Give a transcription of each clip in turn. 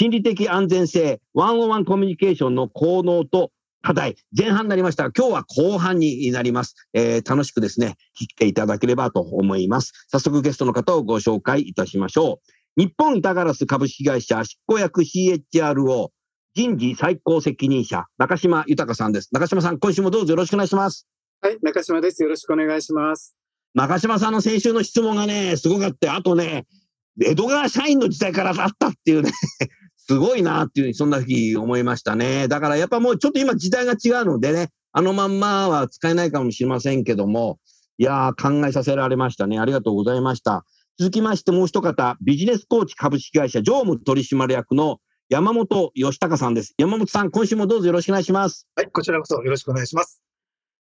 心理的安全性、ワンオンワンコミュニケーションの効能と課題、前半になりましたが、今日は後半になります。えー、楽しくですね、聞いていただければと思います。早速ゲストの方をご紹介いたしましょう。日本板ガラス株式会社執行役 CHRO 人事最高責任者、中島豊さんです。中島さん、今週もどうぞよろしくお願いします。はい、中島です。よろしくお願いします。中島さんの先週の質問がね、すごかった。あとね、江戸川社員の時代からあったっていうねすごいなっていうふうにそんな日思いましたね。だからやっぱもうちょっと今時代が違うのでね、あのまんまは使えないかもしれませんけども、いやー考えさせられましたね。ありがとうございました。続きましてもう一方、ビジネスコーチ株式会社常務取締役の山本義孝さんです。山本さん、今週もどうぞよろしくお願いします。はい、こちらこそよろしくお願いします。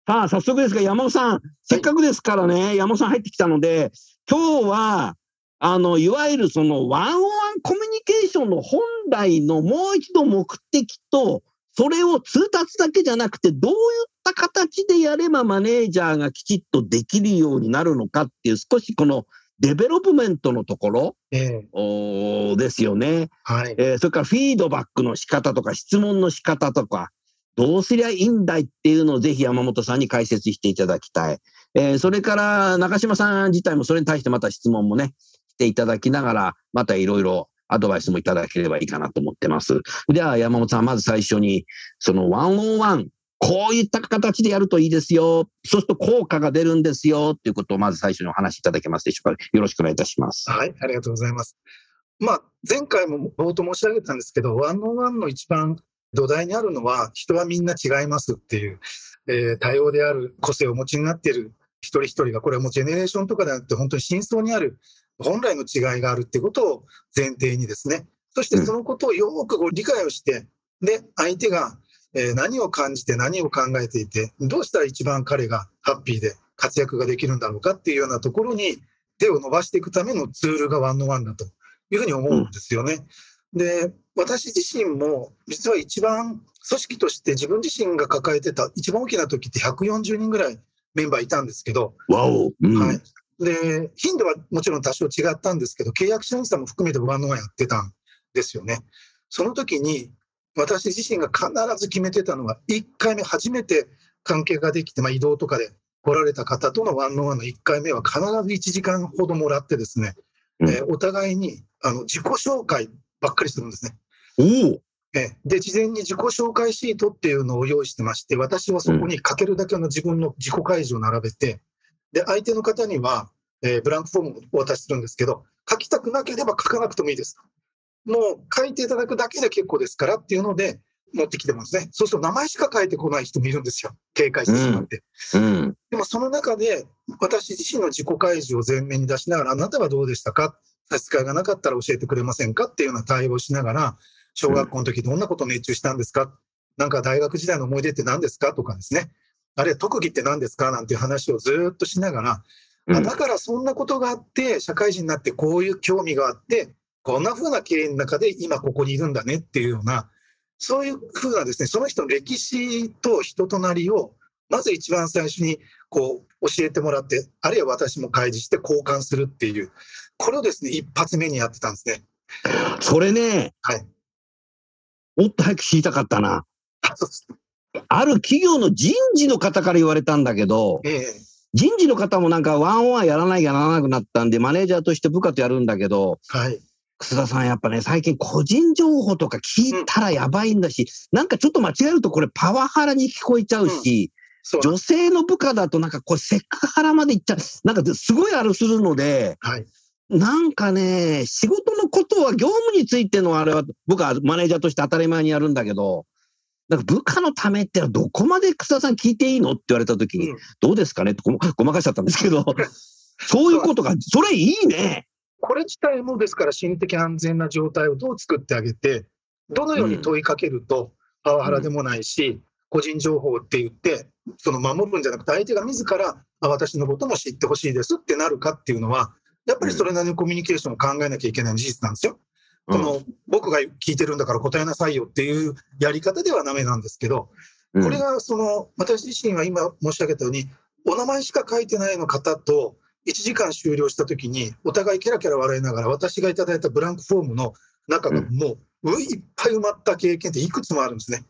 さあ、早速ですが、山本さん、せっかくですからね、はい、山本さん入ってきたので、今日は、あの、いわゆるその one on one コミュニケーションの本来のもう一度目的と、それを通達だけじゃなくて、どういった形でやればマネージャーがきちっとできるようになるのかっていう、少しこの development のところ、えー、ですよね。はい。えー、それからフィードバックの仕方とか質問の仕方とか、どうすりゃいいんだいっていうのをぜひ山本さんに解説していただきたい。えー、それから中島さん自体もそれに対してまた質問もね、していただきながら、またいろいろアドバイスもいただければいいかなと思ってます。では、山本さん、まず最初に、そのワンオンワン、こういった形でやるといいですよ。そうすると効果が出るんですよ。ということをまず最初にお話しいただけますでしょうか。よろしくお願いいたします。はい、ありがとうございます。まあ、前回も冒頭申し上げたんですけど、ワンオンワンの一番土台にあるのは、人はみんな違いますっていう、えー、多様である個性をお持ちになっている一人一人が、これはもうジェネレーションとかではなくて、本当に真相にある本来の違いがあるっていうことを前提にですね、そしてそのことをよくこう理解をして、で、相手が何を感じて何を考えていて、どうしたら一番彼がハッピーで活躍ができるんだろうかっていうようなところに手を伸ばしていくためのツールが one on one だというふうに思うんですよね。で、私自身も実は一番組織として自分自身が抱えてた一番大きな時って140人ぐらいメンバーいたんですけど、わお、うん、はい。で、頻度はもちろん多少違ったんですけど、契約審査も含めて one on one やってたんですよね。その時に、私自身が必ず決めてたのは、1回目初めて関係ができて、まあ、移動とかで来られた方とのワンのワンの1回目は必ず1時間ほどもらってですね、うん、えー、お互いにあの自己紹介ばっかりするんですね。おえで、事前に自己紹介シートっていうのを用意してまして、私はそこに書けるだけの自分の自己開示を並べて、で、相手の方には、えー、ブランクフォームをお渡しするんですけど、書きたくなければ書かなくてもいいです。もう書いていただくだけで結構ですからっていうので、持ってきてますね。そうすると名前しか書いてこない人もいるんですよ。警戒してしまって。うんうん、でもその中で、私自身の自己開示を前面に出しながら、あなたはどうでしたか？差し支えがなかったら教えてくれませんか？っていうような対応をしながら、小学校の時どんなことを熱中したんですか、なんか大学時代の思い出って何ですか？とかですね。あるいは特技って何ですか？なんていう話をずっとしながら、うん、だからそんなことがあって、社会人になってこういう興味があって、こんな風な経営の中で今ここにいるんだねっていうような、そういう風なですね、その人の歴史と人となりを、まず一番最初にこう教えてもらって、あるいは私も開示して交換するっていう、これをですね、一発目にやってたんですね。それね、はい。もっと早く知りたかったな。ある企業の人事の方から言われたんだけど、ええ、人事の方もなんかワンオンワンやらないやらなくなったんで、マネージャーとして部下とやるんだけど、はい、楠田さん、やっぱね、最近個人情報とか聞いたらやばいんだし、なんかちょっと間違えるとこれパワハラに聞こえちゃうし、そう女性の部下だとなんかこれセクハラまでいっちゃう。なんかすごいあるするので、はい。なんかね、仕事のことは業務についてのあれは僕はマネージャーとして当たり前にやるんだけど、なんか部下のためってのはどこまで草田さん聞いていいのって言われた時に、うんどうですかね？ってごまごまかしちゃったんですけど、そういうことが、それいいね。これ自体もですから心的安全な状態をどう作ってあげて、どのように問いかけるとパワハラでもないし、個人情報って言って、その守るんじゃなくて、相手が自らあ私のことも知ってほしいですってなるかっていうのは、やっぱりそれなりのコミュニケーションを考えなきゃいけない事実なんですよ。この僕が聞いてるんだから答えなさいよっていうやり方ではダメなんですけど、うんこれがその私自身は今申し上げたように、お名前しか書いてないの方と1時間終了したときに、お互いキャラキャラ笑いながら、私がいただいたブランクフォームの中がもう、ういっぱい埋まった経験っていくつもあるんですね。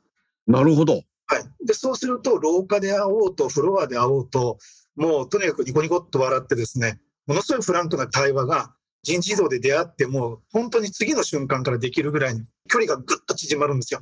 なるほど。はい、でそうすると、廊下で会おうと、フロアで会おうと、もうとにかくニコニコっと笑ってですね、ものすごいフランクな対話が人事異動で出会っても、本当に次の瞬間からできるぐらいに距離がぐっと縮まるんですよ。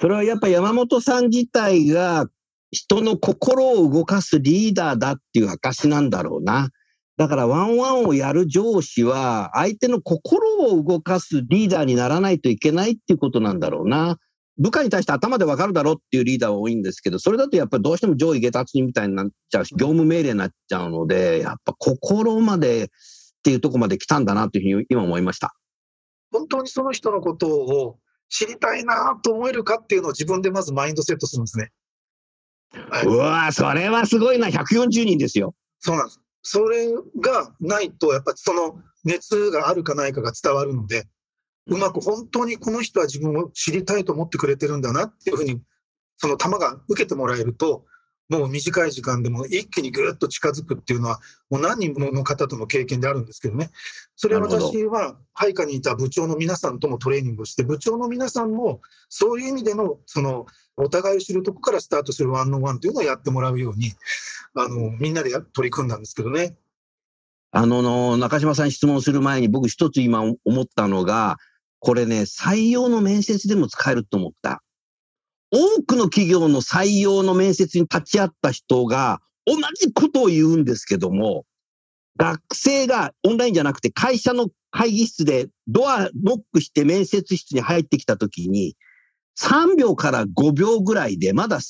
それはやっぱ山本さん自体が人の心を動かすリーダーだっていう証なんだろうな。だからワンワンをやる上司は相手の心を動かすリーダーにならないといけないっていうことなんだろうな。部下に対して頭でわかるだろうっていうリーダーは多いんですけど、それだとやっぱりどうしても上位下達人みたいになっちゃうし、業務命令になっちゃうので、やっぱ心までっていうところまで来たんだなというふうに今思いました。本当にその人のことを知りたいなと思えるかっていうのを自分でまずマインドセットするんですね。はいうわそれはすごいな。140人ですよ。そうなんです。それがないと、やっぱりその熱があるかないかが伝わるので、うまく本当にこの人は自分を知りたいと思ってくれてるんだなっていうふうに、その球が受けてもらえると、もう短い時間でも一気にぐっと近づくっていうのは、もう何人もの方との経験であるんですけどね。それは私は、配下にいた部長の皆さんともトレーニングをして、部長の皆さんも、そういう意味での、その、お互いを知るとこからスタートするワンオンワンというのをやってもらうように、あの、みんなでや取り組んだんですけどね。あのの、中島さんに質問する前に僕一つ今思ったのが、これね、採用の面接でも使えると思った。多くの企業の採用の面接に立ち会った人が同じことを言うんですけども、学生がオンラインじゃなくて会社の会議室でドアノックして面接室に入ってきたときに、3秒から5秒ぐらいでまだ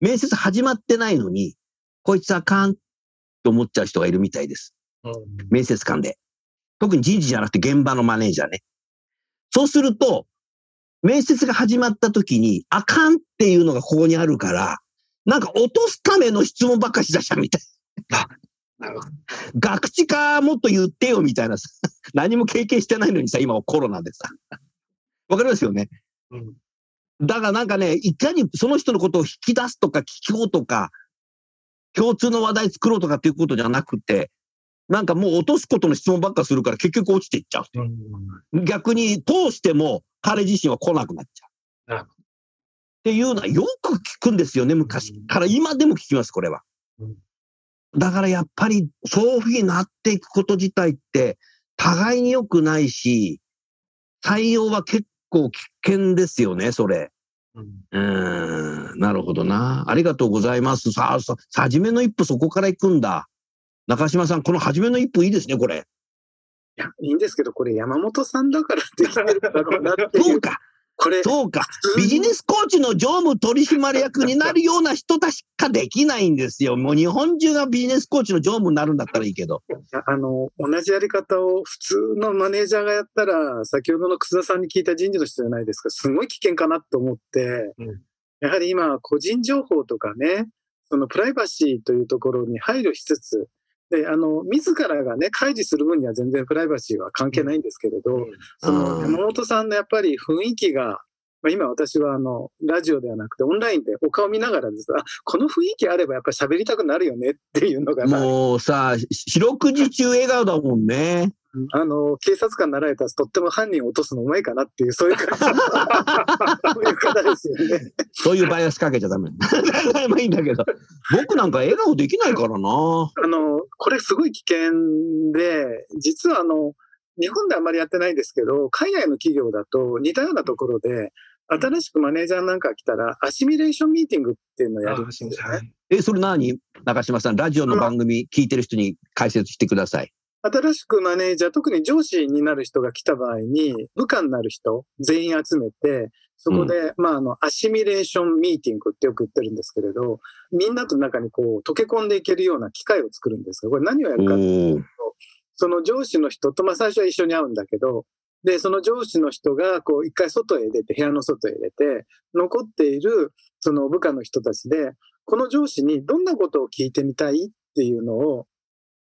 面接始まってないのに、こいつあかんと思っちゃう人がいるみたいです。面接官で。特に人事じゃなくて現場のマネージャーね。そうすると、面接が始まった時に、あかんっていうのがここにあるから、なんか落とすための質問ばっかしだしたみたい。なるほど。学知かもっと言ってよみたいなさ。何も経験してないのにさ、今はコロナでさ。わかりますよね？うんだからなんかね、いかにその人のことを引き出すとか聞こうとか、共通の話題作ろうとかっていうことじゃなくて、なんかもう落とすことの質問ばっかするから結局落ちていっちゃう。逆に通しても彼自身は来なくなっちゃう。っていうのはよく聞くんですよね、昔から。今でも聞きます、これはうん。だからやっぱりそういうふうになっていくこと自体って互いに良くないし、採用は結構危険ですよね、それ。うんん、なるほどな。ありがとうございます。さあ、さ、初めの一歩そこから行くんだ。中島さん、この初めの一歩いいですね、これ。いや、いいんですけど、これ山本さんだからできてるんだろうなっていう。そうか、これ、そうか。ビジネスコーチの常務取締役になるような人たちしかできないんですよ。もう日本中がビジネスコーチの常務になるんだったらいいけど。あの、同じやり方を普通のマネージャーがやったら、先ほどの楠田さんに聞いた人事の人じゃないですか、すごい危険かなと思って、うんやはり今、個人情報とかね、そのプライバシーというところに配慮しつつ、で、あの、自らがね、開示する分には全然プライバシーは関係ないんですけれど、そのうん。山本さんのやっぱり雰囲気が、まあ、今私はあの、ラジオではなくてオンラインでお顔見ながらです。あ、この雰囲気あればやっぱり喋りたくなるよねっていうのが、まあもうさ、四六時中笑顔だもんね。あの、警察官になられたらとっても犯人を落とすのうまいかなっていう、そういう感じのそういう方ですよね。そういうバイアスかけちゃダメ。まあいいんだけど。僕なんか笑顔できないからな。あの、これすごい危険で、実はあの、日本であんまりやってないですけど、海外の企業だと似たようなところで、新しくマネージャーなんか来たら、アシミュレーションミーティングっていうのをやるんですよね。え、それ何？中島さん、ラジオの番組聞いてる人に解説してください。新しくマネージャー、特に上司になる人が来た場合に、部下になる人全員集めて、そこで、うん、まあ、あの、アシミュレーションミーティングってよく言ってるんですけれど、みんなと中にこう、溶け込んでいけるような機会を作るんですが、これ何をやるかというと、その上司の人と、まあ最初は一緒に会うんだけど、で、その上司の人が、こう、一回外へ出て、部屋の外へ出て、残っている、その部下の人たちで、この上司にどんなことを聞いてみたいっていうのを、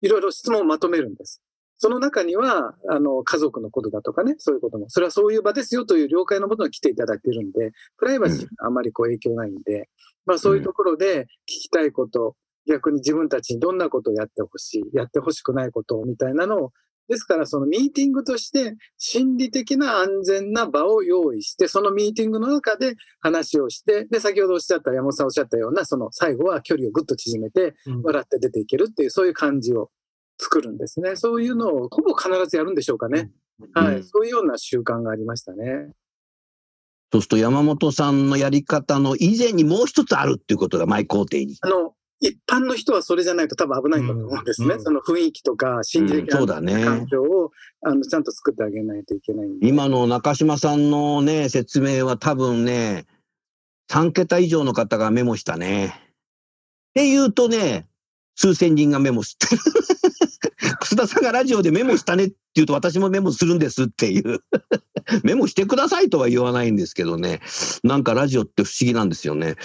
いろいろ質問をまとめるんです。その中には、あの、家族のことだとかね、そういうことも、それはそういう場ですよという了解のもとに来ていただいているんで、プライバシーがあまりこう影響ないんで、まあそういうところで聞きたいこと、逆に自分たちにどんなことをやってほしい、やってほしくないことみたいなのをですから、そのミーティングとして心理的な安全な場を用意して、そのミーティングの中で話をして、で、先ほどおっしゃった、山本さんおっしゃったような、その最後は距離をぐっと縮めて、笑って出ていけるっていう、そういう感じを作るんですね。そういうのをほぼ必ずやるんでしょうかね。はい。そういうような習慣がありましたね。そうすると山本さんのやり方の以前にもう一つあるっていうことが前工程に。あの、一般の人はそれじゃないと多分危ないと思うんですね。うん、その雰囲気とか心理的な環境を、あのちゃんと作ってあげないといけない今の中島さんのね、説明は多分ね、3桁以上の方がメモしたね。って言うとね、数千人がメモしてる。楠田さんがラジオでメモしたねって言うと私もメモするんですっていう メモしてくださいとは言わないんですけどね。なんかラジオって不思議なんですよね。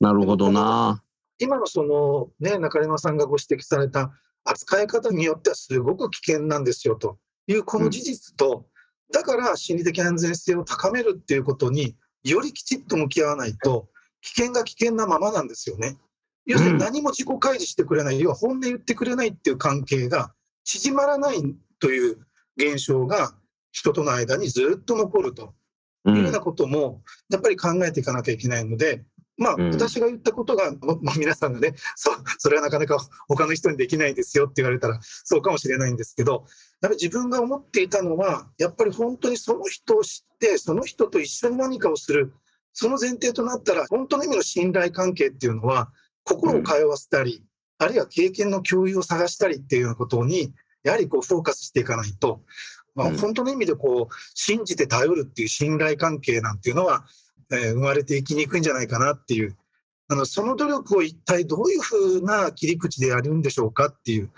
なるほどな。今のその、ね、中山さんがご指摘された扱い方によってはすごく危険なんですよというこの事実と、うん、だから心理的安全性を高めるっていうことによりきちっと向き合わないと危険が危険なままなんですよね。要するに何も自己開示してくれない、うん、要は本音言ってくれないっていう関係が縮まらないという現象が人との間にずっと残るというようなこともやっぱり考えていかなきゃいけないので、まあ、私が言ったことが、まあ、皆さんがね、そそれはなかなか他の人にできないですよって言われたらそうかもしれないんですけど、やっぱり自分が思っていたのは、やっぱり本当にその人を知って、その人と一緒に何かをする、その前提となったら、本当の意味の信頼関係っていうのは、心を通わせたり、あるいは経験の共有を探したりっていうようなことに、やはりこうフォーカスしていかないと、まあ、本当の意味でこう信じて頼るっていう信頼関係なんていうのは、えー、生まれていきにくいんじゃないかなっていう、あのその努力を一体どういうふうな切り口でやるんでしょうかっていう、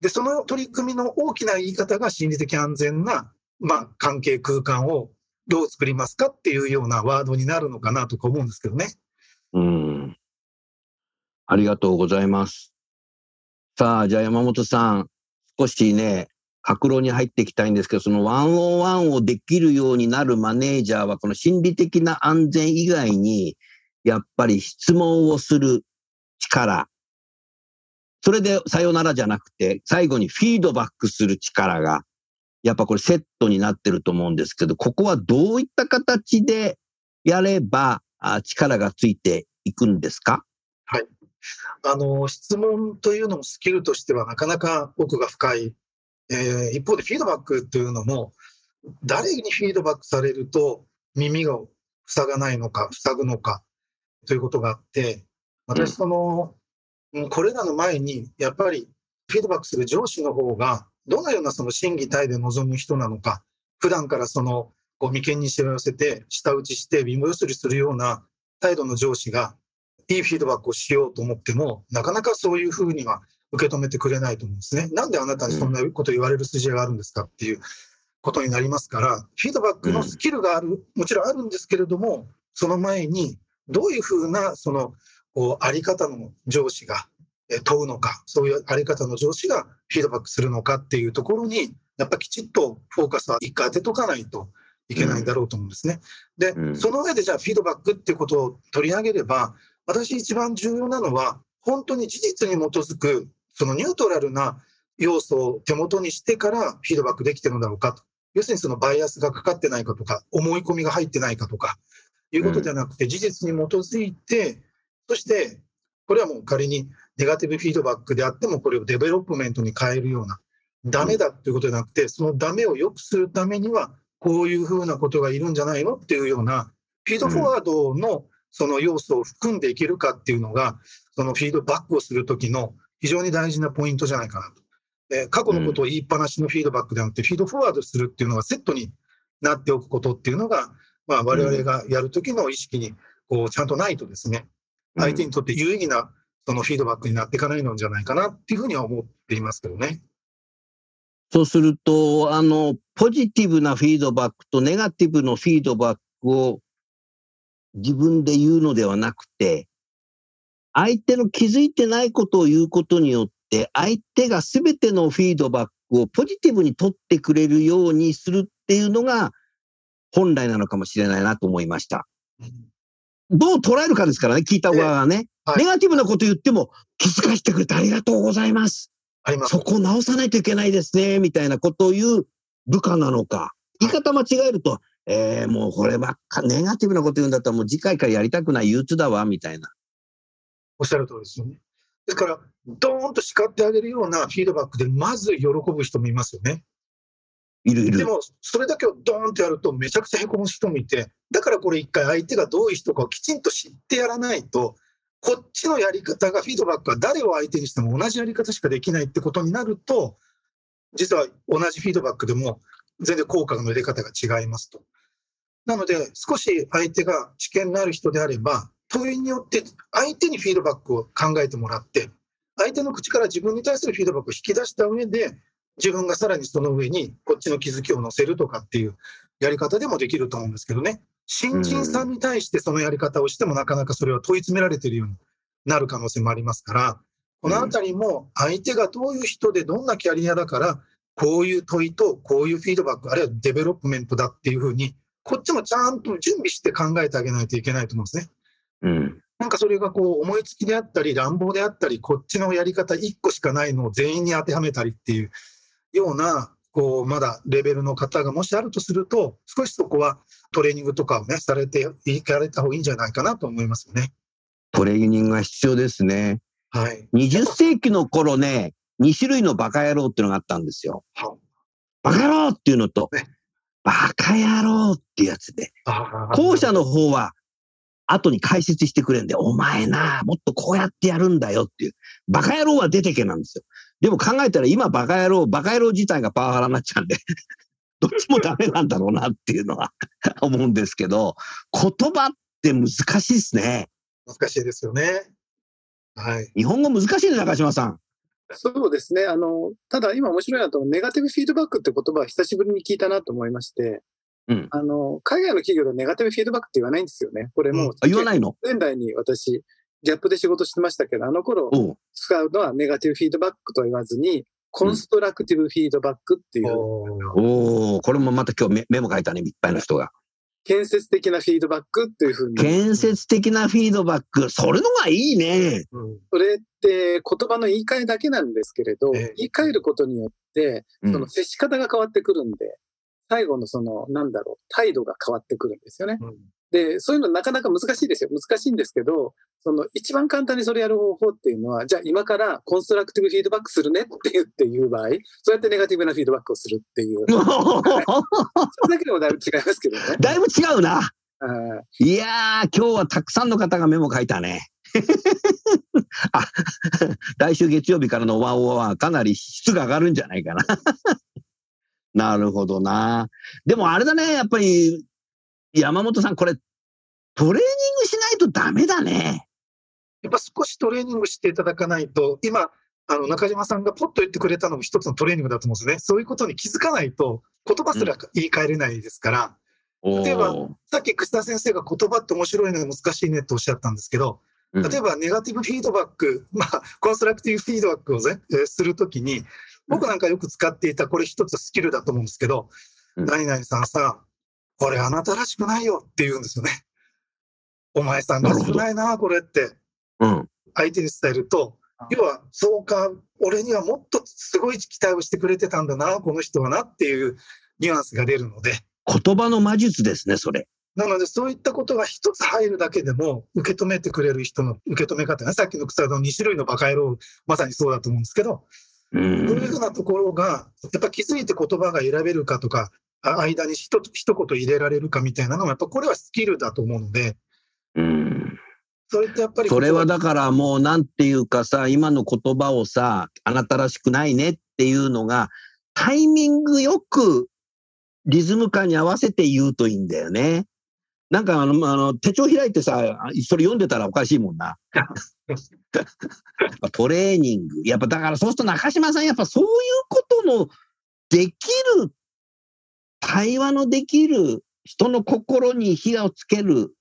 でその取り組みの大きな言い方が心理的安全な、まあ、関係空間をどう作りますかっていうようなワードになるのかなとか思うんですけどね。うんありがとうございます。さあ、じゃあ山本さん、少しね、格論に入っていきたいんですけど、そのワンオンワンをできるようになるマネージャーは、この心理的な安全以外に、やっぱり質問をする力。それでさよならじゃなくて、最後にフィードバックする力が、やっぱこれセットになってると思うんですけど、ここはどういった形でやれば力がついていくんですか？はい。あの、質問というのもスキルとしてはなかなか奥が深いえー、一方でフィードバックというのも、誰にフィードバックされると耳が塞がないのか、塞ぐのかということがあって、私、その、うん、これらの前に、やっぱりフィードバックする上司の方が、どのようなその審議体で臨む人なのか、普段からその、こう眉間にしわ寄せて、舌打ちして、貧乏ゆすりするような態度の上司が、いいフィードバックをしようと思っても、なかなかそういうふうには受け止めてくれないと思うんですね。なんであなたにそんなこと言われる筋合いがあるんですかっていうことになりますから、フィードバックのスキルがある、もちろんあるんですけれども、その前に、どういうふうな、その、こう、あり方の上司が問うのか、そういうあり方の上司がフィードバックするのかっていうところに、やっぱきちっとフォーカスは一回当てとかないといけないんだろうと思うんですね。で、その上でじゃあフィードバックっていうことを取り上げれば、私一番重要なのは、本当に事実に基づくそのニュートラルな要素を手元にしてからフィードバックできてるんだろうかと。要するにそのバイアスがかかってないかとか、思い込みが入ってないかとか、いうことではなくて、事実に基づいて、そして、これはもう仮にネガティブフィードバックであっても、これを development に変えるような、ダメだっていうことじゃなくて、そのダメを良くするためには、こういうふうなことがいるんじゃないのっていうような、フィードフォワードのその要素を含んでいけるかっていうのが、そのフィードバックをするときの非常に大事なポイントじゃないかなと。えー過去のことを言いっぱなしのフィードバックではなくて、フィードフォワードするっていうのがセットになっておくことっていうのが、まあ、我々がやるときの意識にこうちゃんとないとですね、相手にとって有意義なそのフィードバックになっていかないのじゃないかなっていうふうには思っていますけどね。そうすると、あの、ポジティブなフィードバックとネガティブのフィードバックを自分で言うのではなくて、相手の気づいてないことを言うことによって、相手が全てのフィードバックをポジティブに取ってくれるようにするっていうのが本来なのかもしれないなと思いました。どう捉えるかですからね、聞いた側がね。はいネガティブなこと言っても、気づかせてくれてありがとうございます。ありますそ。こを直さないといけないですね、みたいなことを言う部下なのか。言い方間違えると、えー、もうこればっか、ネガティブなこと言うんだったらもう次回からやりたくない憂鬱だわ、みたいな。おっしゃる通りですよね。ですから、ドーンと叱ってあげるようなフィードバックで、まず喜ぶ人もいますよね。いるいる。でも、それだけをドーンとやると、めちゃくちゃへこむ人もいて、だからこれ一回相手がどういう人かをきちんと知ってやらないと、こっちのやり方が、フィードバックは誰を相手にしても同じやり方しかできないってことになると、実は同じフィードバックでも全然効果の出方が違いますと。なので、少し相手が知見のある人であれば、問いによって相手にフィードバックを考えてもらって、相手の口から自分に対するフィードバックを引き出した上で、自分がさらにその上にこっちの気づきを乗せるとかっていうやり方でもできると思うんですけどね。新人さんに対してそのやり方をしてもなかなかそれは問い詰められてるようになる可能性もありますから、このあたりも相手がどういう人でどんなキャリアだから、こういう問いとこういうフィードバック、あるいは development だっていうふうに、こっちもちゃんと準備して考えてあげないといけないと思うんですね。うん。なんかそれがこう思いつきであったり乱暴であったりこっちのやり方1個しかないのを全員に当てはめたりっていうようなこうまだレベルの方がもしあるとすると少しそこはトレーニングとかをなされていかれた方がいいんじゃないかなと思いますよね。トレーニングが必要ですね。はい。20世紀の頃ね、2種類のバカ野郎っていうのがあったんですよ。はバカ野郎っていうのとね、バカ野郎ってやつで。後者の方は、後に解説してくれるんで、お前な、もっとこうやってやるんだよっていう。バカ野郎は出てけなんですよ。でも考えたら今バカ野郎、バカ野郎自体がパワハラになっちゃうんで、どっちもダメなんだろうなっていうのは 思うんですけど、言葉って難しいですね。難しいですよね。はい。日本語難しいね、中島さん。そうですね。あの、ただ今面白いなと、ネガティブフィードバックって言葉は久しぶりに聞いたなと思いまして、うん。あの、海外の企業でネガティブフィードバックって言わないんですよね。これもう、あ言わないの？年代に私、ギャップで仕事してましたけど、あの頃使うのはネガティブフィードバックとは言わずに、コンストラクティブフィードバックっていう、おー。おおこれもまた今日メメモ書いたね、いっぱいの人が。建設的なフィードバックっていうふうに。建設的なフィードバック。それのがいいね。うん。それって言葉の言い換えだけなんですけれど、ええ。言い換えることによって、うん。その接し方が変わってくるんで、最後のその、なんだろう、態度が変わってくるんですよね。うんで、そういうのなかなか難しいですよ。難しいんですけど、その一番簡単にそれやる方法っていうのは、じゃあ今からコンストラクティブフィードバックするねって言って言う場合、そうやってネガティブなフィードバックをするっていう、それだけでもだいぶ違いますけどね。だいぶ違うな。はいいやー、今日はたくさんの方がメモ書いたね。あ、来週月曜日からのワンオワンはかなり質が上がるんじゃないかな。なるほどな。でもあれだね、やっぱり、山本さん、これ、トレーニングしないとダメだね。やっぱ少しトレーニングしていただかないと、今、あの中島さんがポッと言ってくれたのも一つのトレーニングだと思うんですね。そういうことに気づかないと、言葉すら言い換えれないですから、例えばさっき楠田先生が言葉って面白いね、難しいねっておっしゃったんですけど、うん例えばネガティブフィードバック、まあ、コンストラクティブフィードバックをね、えーするときに、僕なんかよく使っていた、これ一つスキルだと思うんですけど、うん何々さんさ、これあなたらしくないよって言うんですよね。お前さんらしくないな、これって。うん。相手に伝えると、要は、そうか、俺にはもっとすごい期待をしてくれてたんだな、この人はなっていうニュアンスが出るので、言葉の魔術ですね、それ。なので、そういったことが一つ入るだけでも、受け止めてくれる人の受け止め方ね、さっきの草の2種類のバカ野郎、まさにそうだと思うんですけど、うんそういうふうなところが、やっぱ気づいて言葉が選べるかとか、あ間に一一言入れられるかみたいなのが、やっぱこれはスキルだと思うので、うんそれってやっぱり。それはだからもうなんていうかさ、今の言葉をさ、あなたらしくないねっていうのが、タイミングよくリズム感に合わせて言うといいんだよね。なんかあの、あの手帳開いてさ、それ読んでたらおかしいもんな。トレーニング。やっぱだからそうすると中島さん、やっぱそういうことのできる、対話のできる、人の心に火をつける、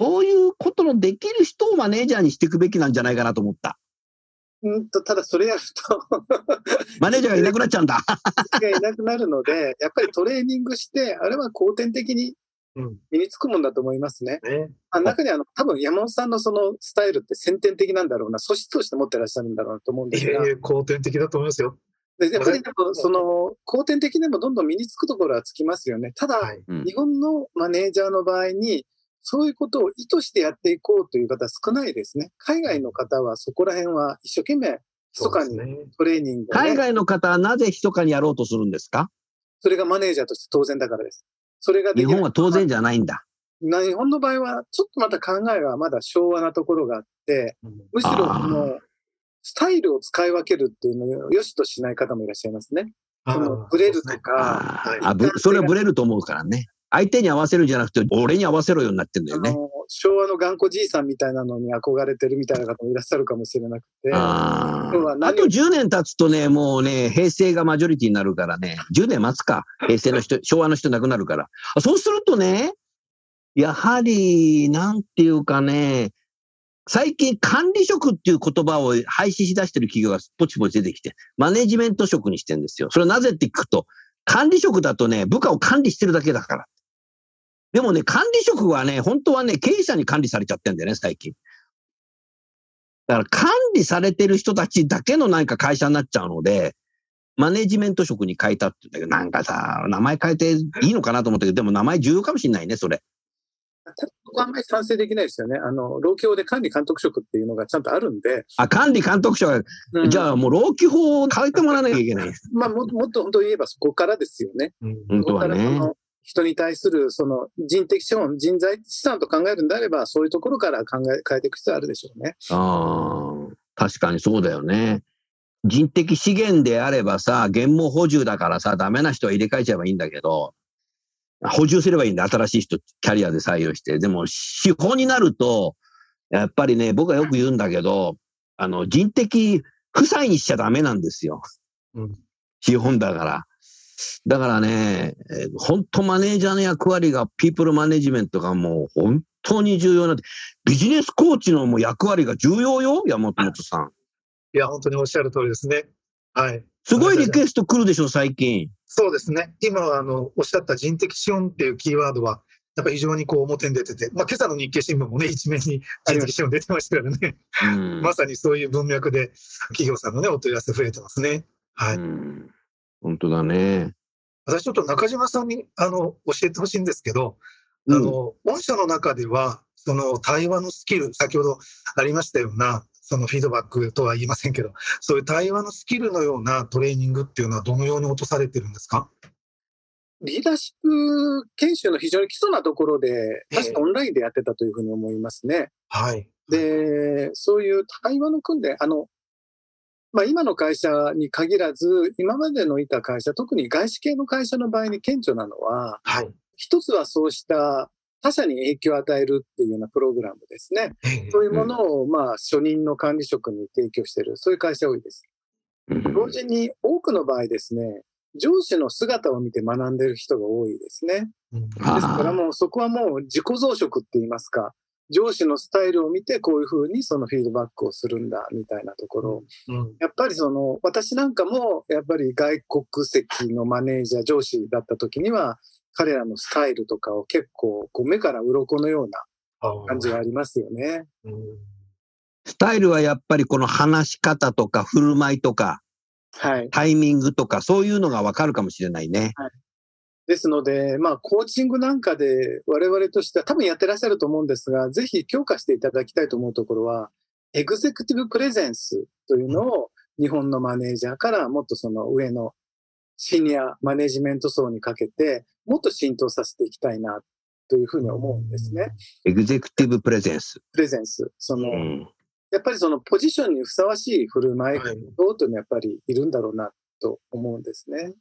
そういうことのできる人をマネージャーにしていくべきなんじゃないかなと思った。うんと、ただそれやると マネージャーがいなくなっちゃうんだ。がいなくなるので、やっぱりトレーニングして、あれは後天的にうん身につくもんだと思いますね。ね。あ中にはあの多分山本さんのそのスタイルって先天的なんだろうな、素質として持ってらっしゃるんだろうなと思うんですが、いえいえ、後天的だと思いますよ。でやっぱりその後天的でもどんどん身につくところはつきますよね。ただ、はい。うん日本のマネージャーの場合に、そういうことを意図してやっていこうという方は少ないですね。海外の方はそこら辺は一生懸命、密かに。トレーニングを、ね、海外の方はなぜ密かにやろうとするんですか？それがマネージャーとして当然だからです。それがで日本は当然じゃないんだ。な日本の場合は、ちょっとまた考えがまだ昭和なところがあって、むしろあーこのスタイルを使い分けるっていうのを良しとしない方もいらっしゃいますね。そのブレるとか、あそれはブレると思うからね。相手に合わせるんじゃなくて、俺に合わせろようになってんだよね。昭和の頑固じいさんみたいなのに憧れてるみたいな方もいらっしゃるかもしれなくて、ああと10年経つとね、もうね、平成がマジョリティになるからね、10年待つか、平成の人、昭和の人なくなるから。あそうするとね、やはり、なんていうかね、最近管理職っていう言葉を廃止し出してる企業がポチポチ出てきて、マネジメント職にしてるんですよ。それはなぜって聞くと、管理職だとね、部下を管理してるだけだから。でもね、管理職はね、本当はね、経営者に管理されちゃってんだよね、最近。だから管理されてる人たちだけのなんか会社になっちゃうので、マネジメント職に変えたって言うんだけど、なんかさ、名前変えていいのかなと思ったけど、でも名前重要かもしれないね、それ。た僕はあんまり賛成できないですよね。あの、老教で管理監督職っていうのがちゃんとあるんで、あ、管理監督者が、うんじゃあもう老基法を変えてもらわなきゃいけない。まあも、もっと本当言えばそこからですよね。うん本当はそこからそね。の人に対するその人的資本、人材資産と考えるんであれば、そういうところから考え、変えていく必要あるでしょうね。ああ、確かにそうだよね。人的資源であればさ、現毛補充だからさ、ダメな人は入れ替えちゃえばいいんだけど、補充すればいいんだ、新しい人、キャリアで採用して。でも、資本になると、やっぱりね、僕はよく言うんだけど、あの、人的負債にしちゃダメなんですよ。うん資本だから。だからね、えー本当マネージャーの役割が、ピープルマネジメントがもう本当に重要になって、ビジネスコーチのもう役割が重要よ、山本さん。いや、本当におっしゃる通りですね。はい。すごいリクエスト来るでしょ、最近。そうですね。今は、あの、おっしゃった人的資本っていうキーワードは、やっぱり非常にこう表に出てて、まあ、今朝の日経新聞もね、一面に人的資本出てましたからね。うん まさにそういう文脈で、企業さんのね、お問い合わせ増えてますね。はい。うん本当だね。私ちょっと中島さんに、あの、教えてほしいんですけど、うんあの、御社の中では、その対話のスキル、先ほどありましたような、そのフィードバックとは言いませんけど、そういう対話のスキルのようなトレーニングっていうのはどのように落とされてるんですか？リーダーシップ研修の非常に基礎なところで、ええ確かオンラインでやってたというふうに思いますね。はい。で、そういう対話の訓練、あの、まあ、今の会社に限らず、今までのいた会社、特に外資系の会社の場合に顕著なのは、はい。一つはそうした他者に影響を与えるっていうようなプログラムですね。ええそういうものを、まあ、初任の管理職に提供している、そういう会社多いです。うん同時に多くの場合ですね、上司の姿を見て学んでる人が多いですね。ですからもうそこはもう自己増殖って言いますか、上司のスタイルを見てこういうふうにそのフィードバックをするんだみたいなところ。うんやっぱりその、私なんかもやっぱり外国籍のマネージャー、上司だった時には、彼らのスタイルとかを結構こう目から鱗のようなあ感じがありますよね。うんスタイルはやっぱりこの話し方とか振る舞いとかはい。タイミングとかそういうのがわかるかもしれないね。ですので、まあ、コーチングなんかで我々としては多分やってらっしゃると思うんですが、ぜひ強化していただきたいと思うところは、エグゼクティブプレゼンスというのを日本のマネージャーからもっとその上のシニアマネジメント層にかけて、もっと浸透させていきたいなというふうに思うんですね。 executive presence。プレゼンス。その、うんやっぱりそのポジションにふさわしい振る舞いというのはやっぱりいるんだろうなと思うんですね。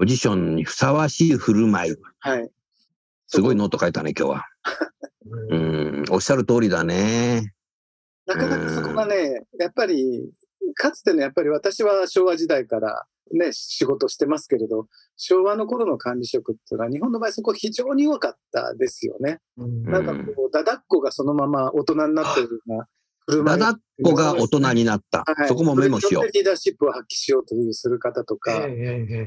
ポジションにふさわしい振る舞い。はい。すごいノート書いたね、今日は。ううんん、おっしゃる通りだね。なかなかそこがね、やっぱり、かつてのやっぱり私は昭和時代からね、仕事してますけれど、昭和の頃の管理職っていうのは日本の場合そこ非常に弱かったですよね。うんなんかこう、だだっこがそのまま大人になってるような振る舞い。だだっこが大人になった。はいそこもメモしよそれによってリーダーシップを発揮しようというする方とか、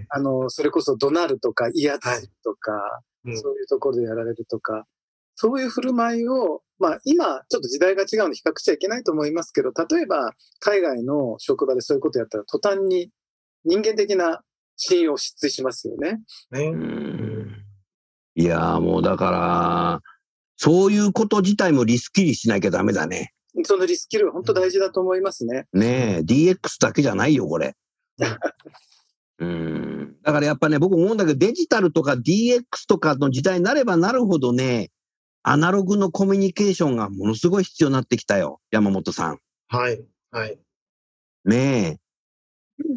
あの、それこそ怒鳴るとか、威圧するとか、うんそういうところでやられるとか、そういう振る舞いを、まあ今、ちょっと時代が違うので比較しちゃいけないと思いますけど、例えば海外の職場でそういうことやったら途端に人間的な信用を失墜しますよね。いやーもうだから、そういうこと自体もリスキリしなきゃダメだね。そのリスキルは本当大事だと思いますね。ねえ、DX だけじゃないよ、これ。うん。だからやっぱね、僕思うんだけど、デジタルとか DX とかの時代になればなるほどね、アナログのコミュニケーションがものすごい必要になってきたよ、山本さん。はい。はい。ね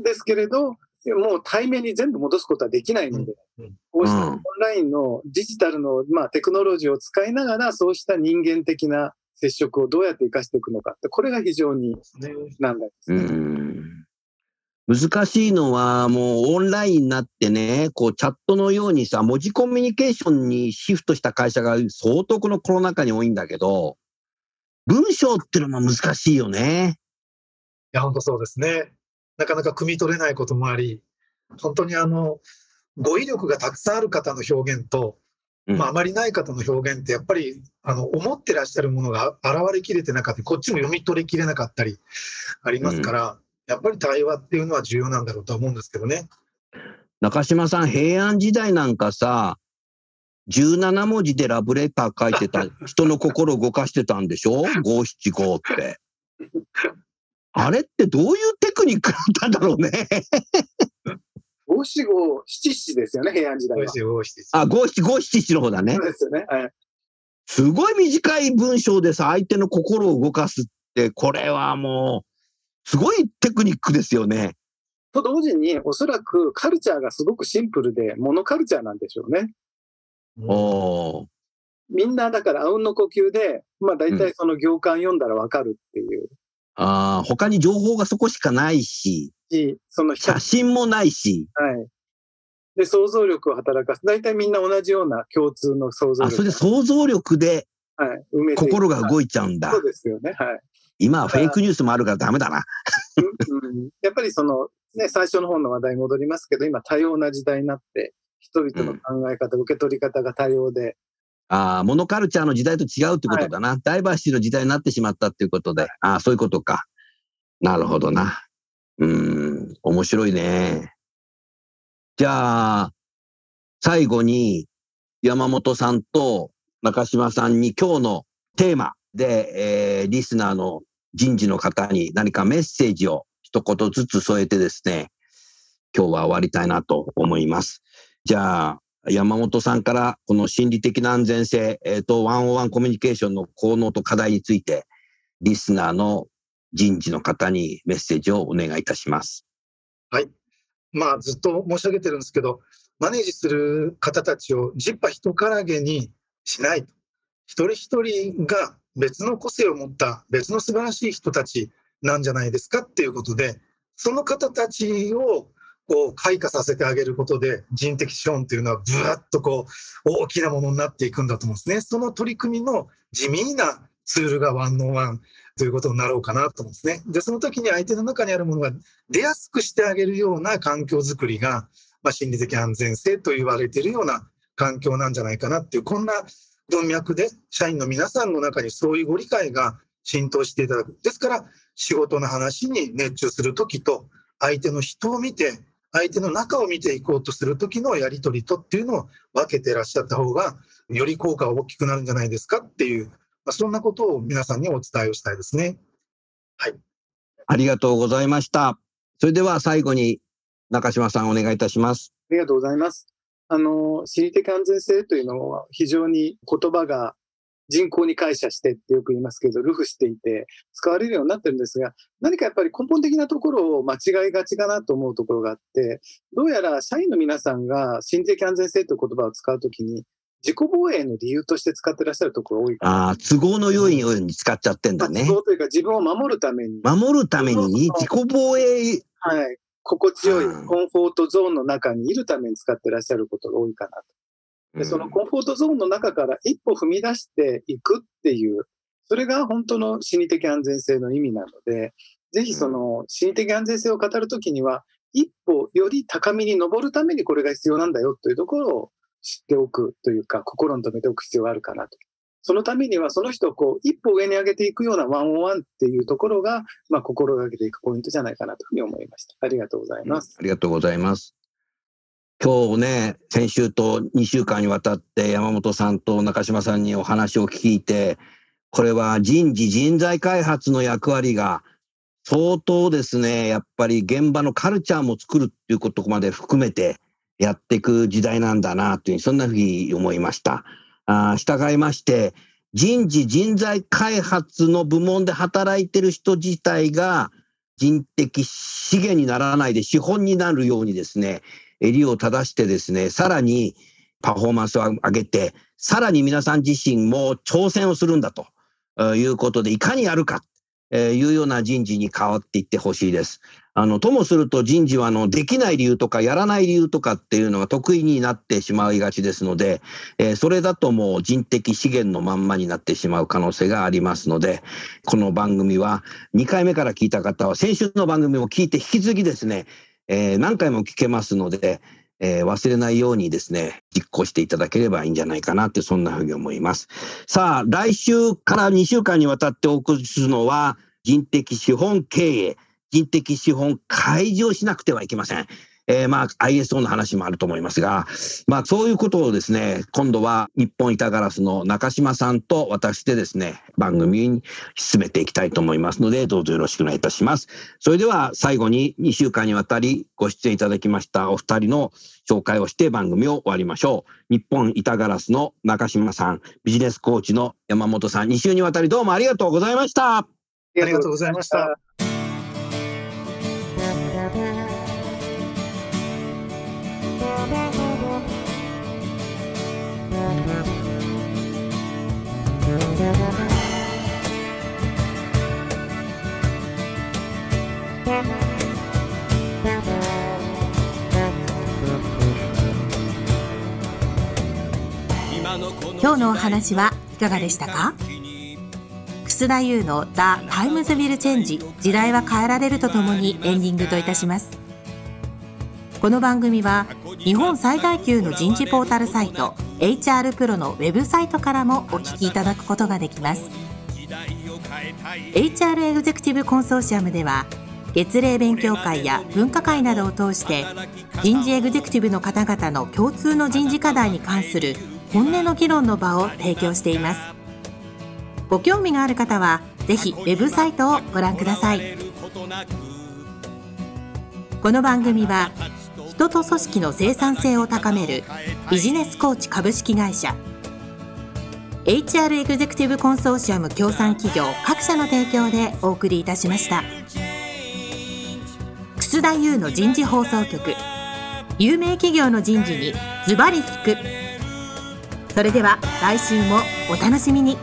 ですけれど、もう対面に全部戻すことはできないので、うんうんこうしたうんオンラインのデジタルの、まあ、テクノロジーを使いながら、そうした人間的な接触をどうやって活かしていくのかって、これが非常にね難題ですえ。うね。ん。難しいのは、もうオンラインになってね、こうチャットのようにさ、文字コミュニケーションにシフトした会社が相当このコロナ禍に多いんだけど、文章っていうのも難しいよね。いや、本当そうですね。なかなか汲み取れないこともあり、本当にあの、語彙力がたくさんある方の表現と、うんまあ、あまりない方の表現って、やっぱり、あの、思ってらっしゃるものが現れきれてなかったり、こっちも読み取りきれなかったり、ありますから、やっぱり対話っていうのは重要なんだろうとは思うんですけどね。中島さん、平安時代なんかさ、17文字でラブレター書いてた、人の心を動かしてたんでしょ？五七五って。あれってどういうテクニックだったんだろうね。五七五七七ですよね、平安時代は。美味しい、美味しい。あ、五七五七七の方だねそう。ですよね。はい。すごい短い文章でさ、相手の心を動かすって、これはもう、すごいテクニックですよね。と同時に、おそらくカルチャーがすごくシンプルで、モノカルチャーなんでしょうね。うんおーみんなだから、あうんの呼吸で、まあ大体その行間読んだらわかるっていうあー他に情報がそこしかないし、し、その人写真もないし、はい。で、想像力を働かす。大体みんな同じような共通の想像あ、力。それで想像力ではい。埋め心が動いちゃうんだそ。うですよね。はい。今はフェイクニュースもあるからダメだな。うんうんやっぱりその、ね、最初の方の話題に戻りますけど、今多様な時代になって、人々の考え方、受け取り方が多様で、ああ、モノカルチャーの時代と違うってことだな。ダイバーシティの時代になってしまったっていうことで。ああ、そういうことか。なるほどな。うーん、面白いね。じゃあ、最後に山本さんと中島さんに今日のテーマで、えーリスナーの人事の方に何かメッセージを一言ずつ添えてですね、今日は終わりたいなと思います。じゃあ、山本さんからこの心理的な安全性、えっ、と、ワンオワンコミュニケーションの効能と課題について、リスナーの人事の方にメッセージをお願いいたします。はいまあ、ずっと申し上げてるんですけど、マネージする方たちをジッパ人からげにしないと。一人一人が別の個性を持った別の素晴らしい人たちなんじゃないですかっていうことで、その方たちをこう開花させてあげることで人的資本っていうのはぶわっとこう大きなものになっていくんだと思うんですね。その取り組みの地味なツールがワンオンワンということになろうかなと思うんですね。で、その時に相手の中にあるものが出やすくしてあげるような環境づくりが、まあ、心理的安全性と言われているような環境なんじゃないかなっていう、こんな文脈で社員の皆さんの中にそういうご理解が浸透していただく。ですから、仕事の話に熱中するときと、相手の人を見て、相手の中を見ていこうとするときのやりとりとっていうのを分けてらっしゃった方が、より効果が大きくなるんじゃないですかっていう、まあ、そんなことを皆さんにお伝えをしたいですね。ありがとうございました。それでは最後に中島さんお願いいたします。ありがとうございます。あの、心理的安全性というのは非常に言葉が人口に解釈してってよく言いますけど、ルフしていて使われるようになってるんですが、何かやっぱり根本的なところを間違いがちかなと思うところがあって、どうやら社員の皆さんが心理的安全性という言葉を使うときに、自己防衛の理由として使ってらっしゃるところが多い。ああ、都合の良いように使っちゃってんだね都。合というか自分を守るために、守るために自己防衛、はい、心地よいうんコンフォートゾーンの中にいるために使ってらっしゃることが多いかなと。で、そのコンフォートゾーンの中から一歩踏み出していくっていう、それが本当の心理的安全性の意味なので、ぜひその心理的安全性を語るときには、一歩より高みに登るためにこれが必要なんだよというところを知っておくというか、心に留めておく必要があるかなと。そのためには、その人をこう、一歩上に上げていくようなワンオンワンっていうところが、まあ、心がけていくポイントじゃないかなというふうに思いました。ありがとうございます。ありがとうございます。今日ね、先週と2週間にわたって山本さんと中島さんにお話を聞いて、これは人事人材開発の役割が相当ですね、やっぱり現場のカルチャーも作るっていうことまで含めてやっていく時代なんだなという、そんなふうに思いました。あ従いまして、人事人材開発の部門で働いてる人自体が人的資源にならないで資本になるようにですね、襟を正してですね、さらにパフォーマンスを上げて、さらに皆さん自身も挑戦をするんだということで、いかにやるかというような人事に変わっていってほしいです。あの、ともすると人事はあの、できない理由とかやらない理由とかっていうのが得意になってしまいがちですので、えーそれだともう人的資源のまんまになってしまう可能性がありますので、この番組は2回目から聞いた方は先週の番組も聞いて引き続きですね、えー何回も聞けますので、えー忘れないようにですね、実行していただければいいんじゃないかなって、そんなふうに思います。さあ、来週から2週間にわたってお送りするのは、人的資本経営、人的資本開示をしなくてはいけません。えーまあ、ISO の話もあると思いますが、まあ、そういうことをですね、今度は日本板ガラスの中島さんと私でですね、番組に進めていきたいと思いますので、どうぞよろしくお願いいたします。それでは最後に2週間にわたりご出演いただきましたお二人の紹介をして番組を終わりましょう。日本板ガラスの中島さん、ビジネスコーチの山本さん、2週にわたりどうもありがとうございました。ありがとうございました。今日のお話はいかがでしたか？楠田優の The Times Will Change 時代は変えられるとともにエンディングといたします。この番組は日本最大級の人事ポータルサイト HR プロのウェブサイトからもお聞きいただくことができます。HR エグゼクティブコンソーシアムでは月例勉強会や分科会などを通して人事エグゼクティブの方々の共通の人事課題に関する本音の議論の場を提供しています。ご興味がある方はぜひウェブサイトをご覧ください。この番組は人と組織の生産性を高めるビジネスコーチ株式会社。HR エグゼクティブコンソーシアム協賛企業各社の提供でお送りいたしました。楠田優の人事放送局。有名企業の人事にズバリ聞く。それでは来週もお楽しみに。